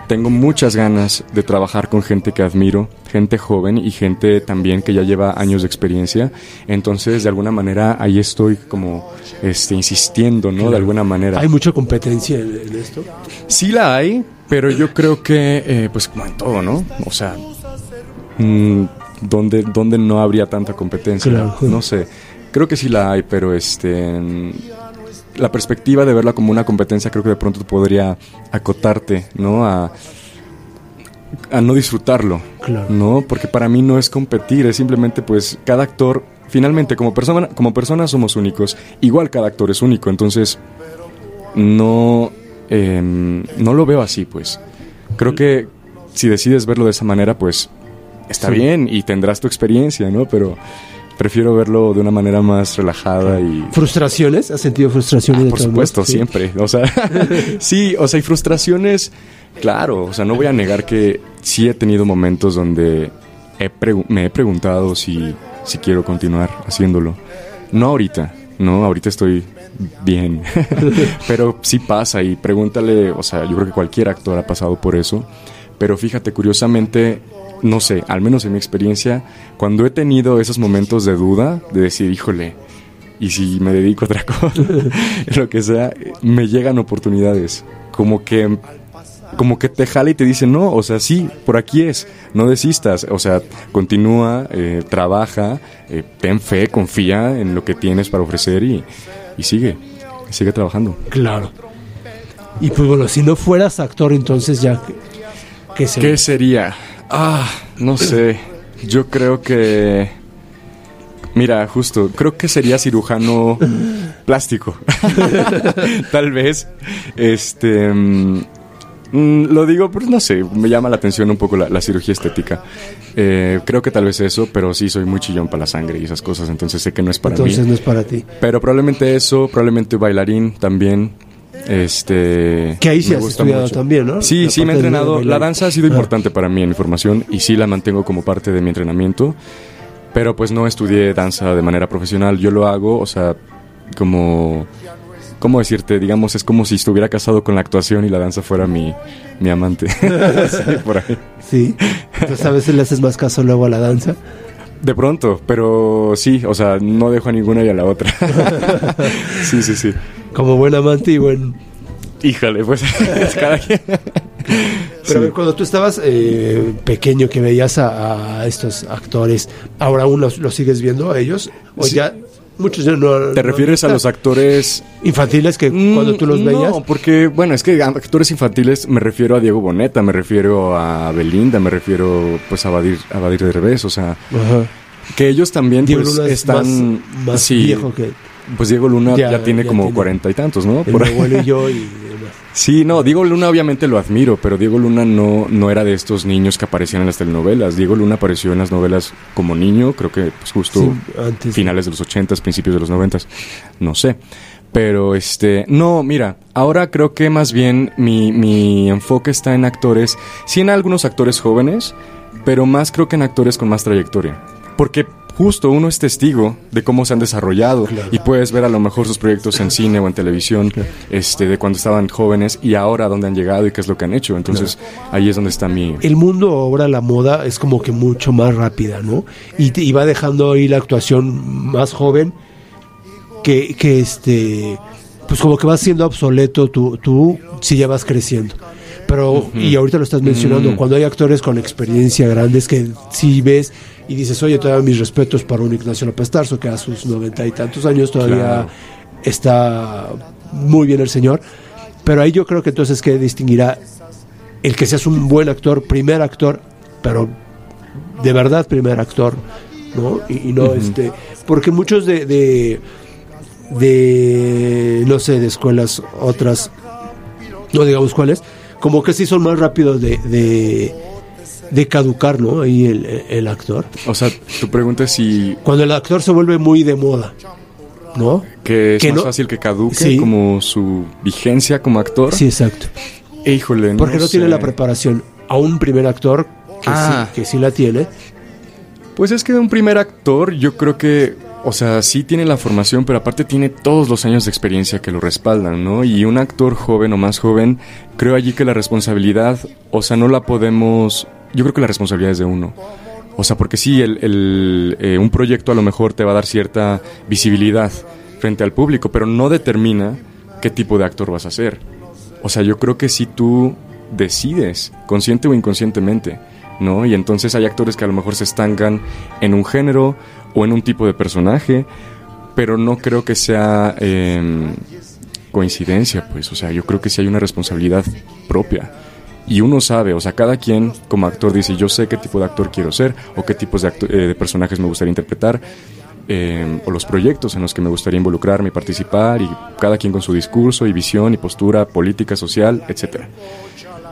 Tengo muchas ganas de trabajar con gente que admiro, gente joven y gente también que ya lleva años de experiencia. Entonces, de alguna manera, ahí estoy como este, insistiendo, ¿no? De alguna manera. ¿Hay mucha competencia en, esto? Sí la hay, pero yo creo que, eh, pues como en todo, ¿no? O sea, mm, ¿dónde, dónde no habría tanta competencia? Claro. No sé. Creo que sí la hay, pero este... La perspectiva de verla como una competencia creo que de pronto podría acotarte, ¿no? A, a no disfrutarlo, Claro. ¿no? Porque para mí no es competir, es simplemente pues cada actor, finalmente como persona, como personas somos únicos, igual cada actor es único, entonces no, em, no lo veo así, pues. Creo que si decides verlo de esa manera, pues está Sí. bien y tendrás tu experiencia, ¿no? Pero prefiero verlo de una manera más relajada y... ¿Frustraciones? ¿Has sentido frustraciones? Ah, Por supuesto? Sí. siempre. O sea, sí, o sea, hay frustraciones, claro. O sea, no voy a negar que sí he tenido momentos donde he me he preguntado si, si quiero continuar haciéndolo. No ahorita, no, ahorita estoy bien. Pero sí pasa y pregúntale, o sea, yo creo que cualquier actor ha pasado por eso. Pero fíjate, curiosamente, no sé, al menos en mi experiencia, cuando he tenido esos momentos de duda, de decir, híjole, y si me dedico a otra cosa, lo que sea, me llegan oportunidades. Como que, como que te jala y te dice, no, o sea, sí, por aquí es, no desistas, o sea, continúa, eh, trabaja, eh, ten fe, confía en lo que tienes para ofrecer y, y sigue, sigue trabajando. Claro. Y pues bueno, si no fueras actor, entonces ya... ¿Qué, sería? ¿Qué sería? Ah, no sé. Yo creo que. Mira, justo, creo que sería cirujano plástico. Tal vez. Este. mm, mm, lo digo, pues no sé, me llama la atención un poco la, la cirugía estética. Eh, creo que tal vez eso, pero sí soy muy chillón para la sangre y esas cosas, entonces sé que no es para Entonces mí. no es para ti. Pero probablemente eso, probablemente bailarín también. Este. Que ahí sí has estudiado también, ¿no? Sí, La sí, me he entrenado. La danza ha sido Ah. importante para mí en mi formación y sí la mantengo como parte de mi entrenamiento. Pero pues no estudié danza de manera profesional. Yo lo hago, o sea, como. ¿Cómo decirte? Digamos, es como si estuviera casado con la actuación y la danza fuera mi, mi amante. Sí, por ahí. Sí. Entonces a veces le haces más caso luego a la danza. De pronto, pero sí, o sea, no dejo a ninguna y a la otra. sí, sí, sí. Como buen amante y buen... Híjole, pues es cada quien. Pero ver, cuando tú estabas eh, pequeño que veías a, a estos actores, ¿ahora aún los, los sigues viendo a ellos? ¿O Sí. ya muchos ya no... ¿Te no refieres a los actores infantiles que cuando tú los Mm, veías? No, porque, bueno, es que actores infantiles me refiero a Diego Boneta, me refiero a Belinda, me refiero pues a Badir, a Badir Derbez, o sea, Ajá. que ellos también pues están... más, más sí, viejo que Pues Diego Luna Ya, ya, tiene ya como cuarenta y tantos, ¿no? el Por abuelo y yo y. Sí, no, Diego Luna obviamente lo admiro, pero Diego Luna no, no era de estos niños que aparecían en las telenovelas. Diego Luna apareció en las novelas como niño, creo que pues, justo Sí, antes. finales de los ochentas, principios de los noventas, no sé. Pero este, no, mira, ahora creo que más bien mi, mi enfoque está en actores, sí en algunos actores jóvenes, pero más creo que en actores con más trayectoria. Porque justo uno es testigo de cómo se han desarrollado y puedes ver a lo mejor sus proyectos en cine o en televisión, este, de cuando estaban jóvenes y ahora dónde han llegado y qué es lo que han hecho. Entonces ahí es donde está mi... El mundo ahora, la moda, es como que mucho más rápida, ¿no? Y, va dejando ahí la actuación más joven que, que este, pues como que va siendo obsoleto tú, tú si ya vas creciendo. Pero, y ahorita lo estás mencionando, cuando hay actores con experiencia grandes que sí ves y dices, oye, todavía mis respetos para un Ignacio López Tarso, que a sus noventa y tantos años todavía Claro. está muy bien el señor. Pero ahí yo creo que entonces que distinguirá el que seas un buen actor, primer actor, pero de verdad primer actor, ¿no? Y, y no este, porque muchos de, de, de, no sé, de escuelas otras, no digamos cuáles, como que sí son más rápidos de, de, de caducar, ¿no? Ahí el, el actor. O sea, tu pregunta es si Cuando el actor se vuelve muy de moda, ¿no? que es Que más no- fácil que caduque Sí. como su vigencia como actor. Sí, exacto. Híjole, Porque no, tiene la preparación. A un primer actor que, Ah. sí, que sí la tiene. Pues es que un primer actor, yo creo que, o sea, sí tiene la formación, pero aparte tiene todos los años de experiencia que lo respaldan, ¿no? Y un actor joven o más joven, creo allí que la responsabilidad, o sea, no la podemos, yo creo que la responsabilidad es de uno. O sea, porque sí, el, eh, un proyecto a lo mejor te va a dar cierta visibilidad frente al público, pero no determina qué tipo de actor vas a ser. O sea, yo creo que si tú decides, consciente o inconscientemente, ¿no? Y entonces hay actores que a lo mejor se estancan en un género o en un tipo de personaje, pero no creo que sea em, coincidencia, pues. O sea, yo creo que sí hay una responsabilidad propia. Y uno sabe, o sea, cada quien como actor dice, yo sé qué tipo de actor quiero ser o qué tipos de, eh, de personajes me gustaría interpretar. eh, o los proyectos en los que me gustaría involucrarme y participar y cada quien con su discurso y visión y postura política, social, etcétera.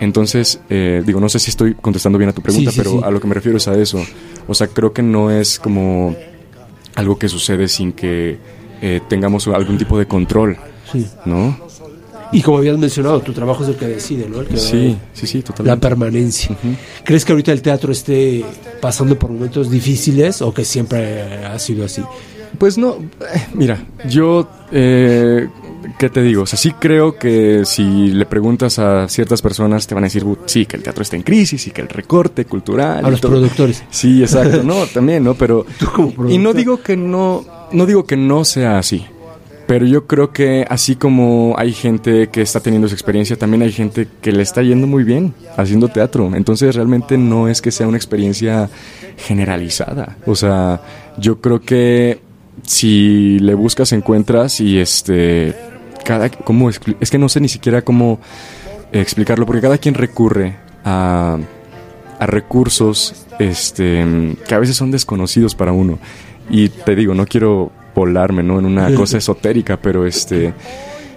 Entonces, eh, digo, no sé si estoy contestando bien a tu pregunta, Sí, sí, pero sí. a lo que me refiero es a eso. O sea, creo que no es como algo que sucede sin que eh, tengamos algún tipo de control, Sí. ¿no? Y como habías mencionado, tu trabajo es el que decide, ¿no? El que Sí, sí, sí, La totalmente. permanencia. ¿Crees que ahorita el teatro esté pasando por momentos difíciles o que siempre ha sido así? Pues no, eh, mira, yo, eh, ¿qué te digo? O sea, sí creo que si le preguntas a ciertas personas te van a decir, "Uh, sí, que el teatro está en crisis y que el recorte cultural... A los todo". productores. Sí, exacto, no, también, ¿no? Pero... como productor. Y no digo que no, no digo que no sea así. Pero yo creo que así como hay gente que está teniendo esa experiencia, también hay gente que le está yendo muy bien haciendo teatro. Entonces realmente no es que sea una experiencia generalizada. O sea, yo creo que si le buscas encuentras y este cada cómo es que no sé ni siquiera cómo explicarlo porque cada quien recurre a a recursos este que a veces son desconocidos para uno. Y te digo no quiero volarme no en una cosa esotérica pero este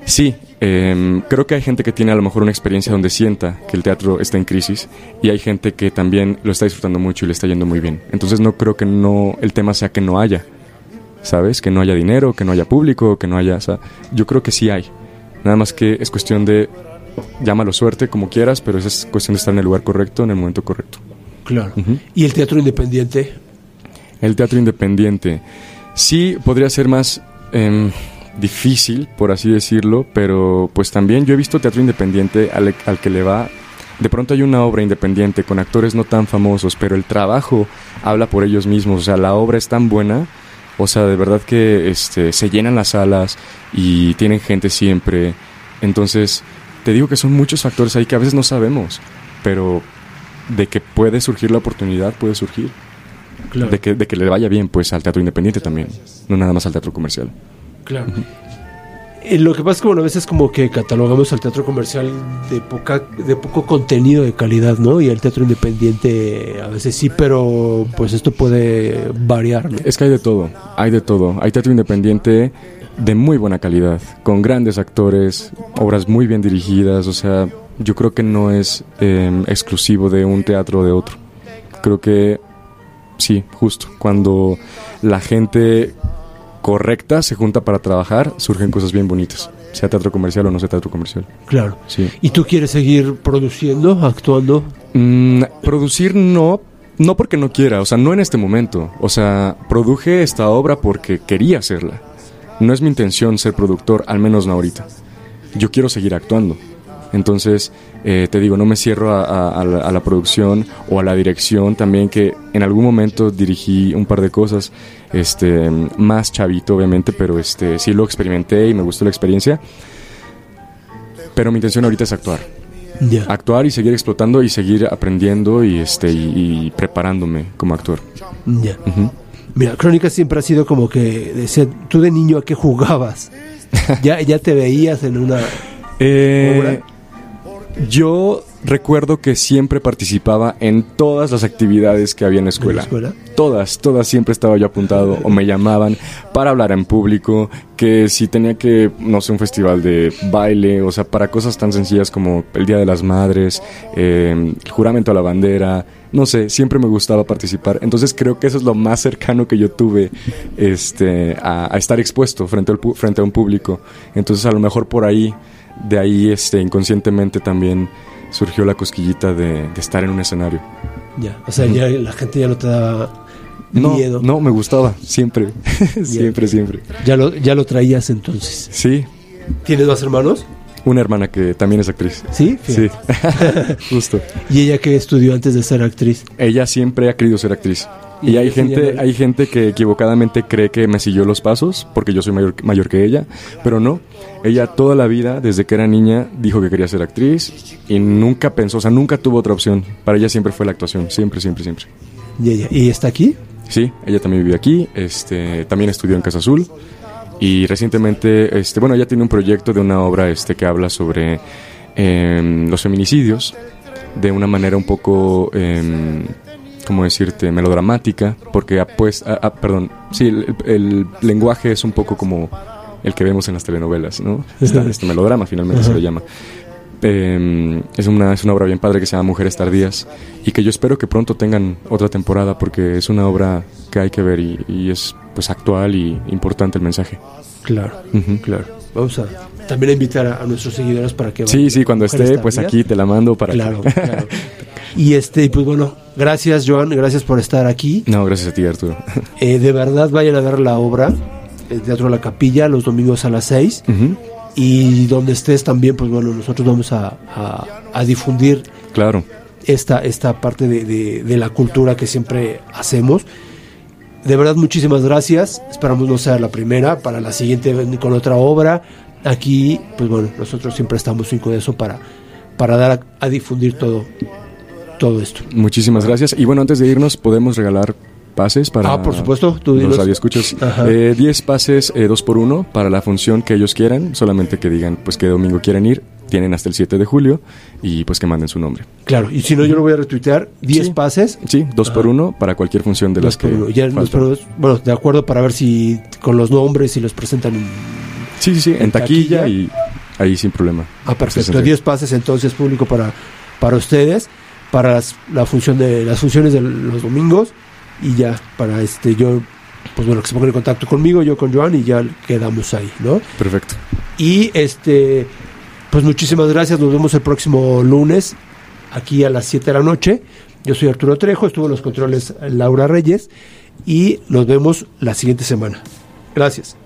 sí em, creo que hay gente que tiene a lo mejor una experiencia donde sienta que el teatro está en crisis y hay gente que también lo está disfrutando mucho y le está yendo muy bien. Entonces no creo que no el tema sea que no haya sabes que no haya dinero que no haya público que no haya o sea, yo creo que sí hay nada más que es cuestión de llámalo suerte como quieras pero es cuestión de estar en el lugar correcto en el momento correcto Claro. ¿Y el teatro independiente? El teatro independiente. Sí, podría ser más em, difícil, por así decirlo, pero pues también yo he visto teatro independiente al, al que le va... De pronto hay una obra independiente con actores no tan famosos, pero el trabajo habla por ellos mismos. O sea, la obra es tan buena. O sea, de verdad que este, se llenan las salas y tienen gente siempre. Entonces, te digo que son muchos factores ahí que a veces no sabemos. Pero de que puede surgir la oportunidad, puede surgir. Claro. De, que, de que le vaya bien, pues, al teatro independiente también. No nada más al teatro comercial. Claro. Eh, Lo que pasa es que bueno, a veces como que catalogamos al teatro comercial de poca, de poco contenido de calidad, ¿no? Y el teatro independiente a veces sí, pero pues esto puede variar, ¿no? Es que hay de todo, hay de todo. Hay teatro independiente de muy buena calidad, con grandes actores, obras muy bien dirigidas, o sea, yo creo que no es eh, exclusivo de un teatro o de otro. Creo que sí, justo, cuando la gente correcta se junta para trabajar, surgen cosas bien bonitas, sea teatro comercial o no sea teatro comercial. Claro. Sí. ¿Y tú quieres seguir produciendo, actuando? Mm, producir no, no porque no quiera, o sea, no en este momento. O sea, produje esta obra porque quería hacerla. No es mi intención ser productor, al menos no ahorita. Yo quiero seguir actuando. Entonces, eh, te digo, no me cierro a, a- a la, a la producción o a la dirección también, que en algún momento dirigí un par de cosas, este, más chavito obviamente, pero este, sí lo experimenté y me gustó la experiencia. Pero mi intención ahorita es actuar actuar y seguir explotando y seguir aprendiendo y este y, y preparándome como actor. Mira, Crónica siempre ha sido como que decía, tú de niño a qué jugabas. ya, ya te veías en una Eh. Yo recuerdo que siempre participaba en todas las actividades que había en la escuela. escuela? Todas, todas siempre estaba yo apuntado o me llamaban para hablar en público, que si tenía que, no sé, un festival de baile, o sea, para cosas tan sencillas como el Día de las Madres, eh, el juramento a la bandera, no sé, siempre me gustaba participar. Entonces creo que eso es lo más cercano que yo tuve este, a, a estar expuesto frente, al, frente a un público. Entonces a lo mejor por ahí, de ahí este, inconscientemente también surgió la cosquillita de, de estar en un escenario. Ya, o sea, ya la gente ya no te daba No, miedo. no, me gustaba, siempre, siempre, siempre. Ya lo, ya lo traías entonces. Sí, ¿Tienes más hermanos? una hermana que también es actriz. Sí. Sí, justo. ¿Y ella qué estudió antes de ser actriz? Ella siempre ha querido ser actriz. Y hay gente, hay gente que equivocadamente cree que me siguió los pasos porque yo soy mayor, mayor que ella, pero no. Ella toda la vida, desde que era niña, dijo que quería ser actriz y nunca pensó, o sea, nunca tuvo otra opción. Para ella siempre fue la actuación, siempre, siempre, siempre. ¿Y ella? ¿Y está aquí? Sí, ella también vive aquí, este, también estudió en Casa Azul y recientemente, este, bueno, ella tiene un proyecto de una obra este, que habla sobre em, los feminicidios de una manera un poco, em, ¿cómo decirte?, melodramática, porque, ah, pues, ah, ah, perdón, sí, el, el lenguaje es un poco como el que vemos en las telenovelas, ¿no? Este, este melodrama finalmente se le llama. Eh, es, una, es una obra bien padre que se llama Mujeres Tardías y que yo espero que pronto tengan otra temporada porque es una obra que hay que ver y, y es pues actual y importante el mensaje. Claro, Ujú. claro. Vamos a también a invitar a, a nuestros seguidores para que Sí, sí, cuando esté, pues aquí te la mando para Claro, que... claro. Y este, pues bueno, gracias Joan, gracias por estar aquí. No, gracias a ti, Arturo. Eh, de verdad vayan a ver la obra, el Teatro La Capilla, los domingos a las 6. Ujú, Y donde estés también, pues bueno, nosotros vamos a, a- a difundir Claro. esta, esta parte de, de- de la cultura que siempre hacemos. De verdad, muchísimas gracias. Esperamos no sea la primera, para la siguiente con otra obra. Aquí, pues bueno, nosotros siempre estamos cinco de eso para, para dar a, a difundir todo, todo esto. Muchísimas gracias. Y bueno, antes de irnos, ¿podemos regalar pases para Ah, por supuesto, tú los dinos. radioescuchos? Ajá. Eh, 10 pases, eh, dos por uno, para la función que ellos quieran. Solamente que digan pues qué domingo quieren ir. Tienen hasta el 7 de julio y pues que manden su nombre. Claro, y si no, yo lo voy a retuitear. 10 Sí. pases. Sí, dos por uno para cualquier función de Dos las que uno. Ya los pro- bueno, de acuerdo para ver si con los nombres si los presentan. en- Sí, sí, sí, en taquilla, taquilla. y ahí sin problema. Ah, perfecto. Sí, sí. 10 pases entonces público para, para ustedes, para las, la función de las funciones de los domingos y ya para este yo pues bueno que se pongan en contacto conmigo, yo con Joan y ya quedamos ahí, ¿no? Perfecto. Y este pues muchísimas gracias, nos vemos el próximo lunes aquí a las 7 de la noche. Yo soy Arturo Trejo, estuvo en los controles Laura Reyes y nos vemos la siguiente semana. Gracias.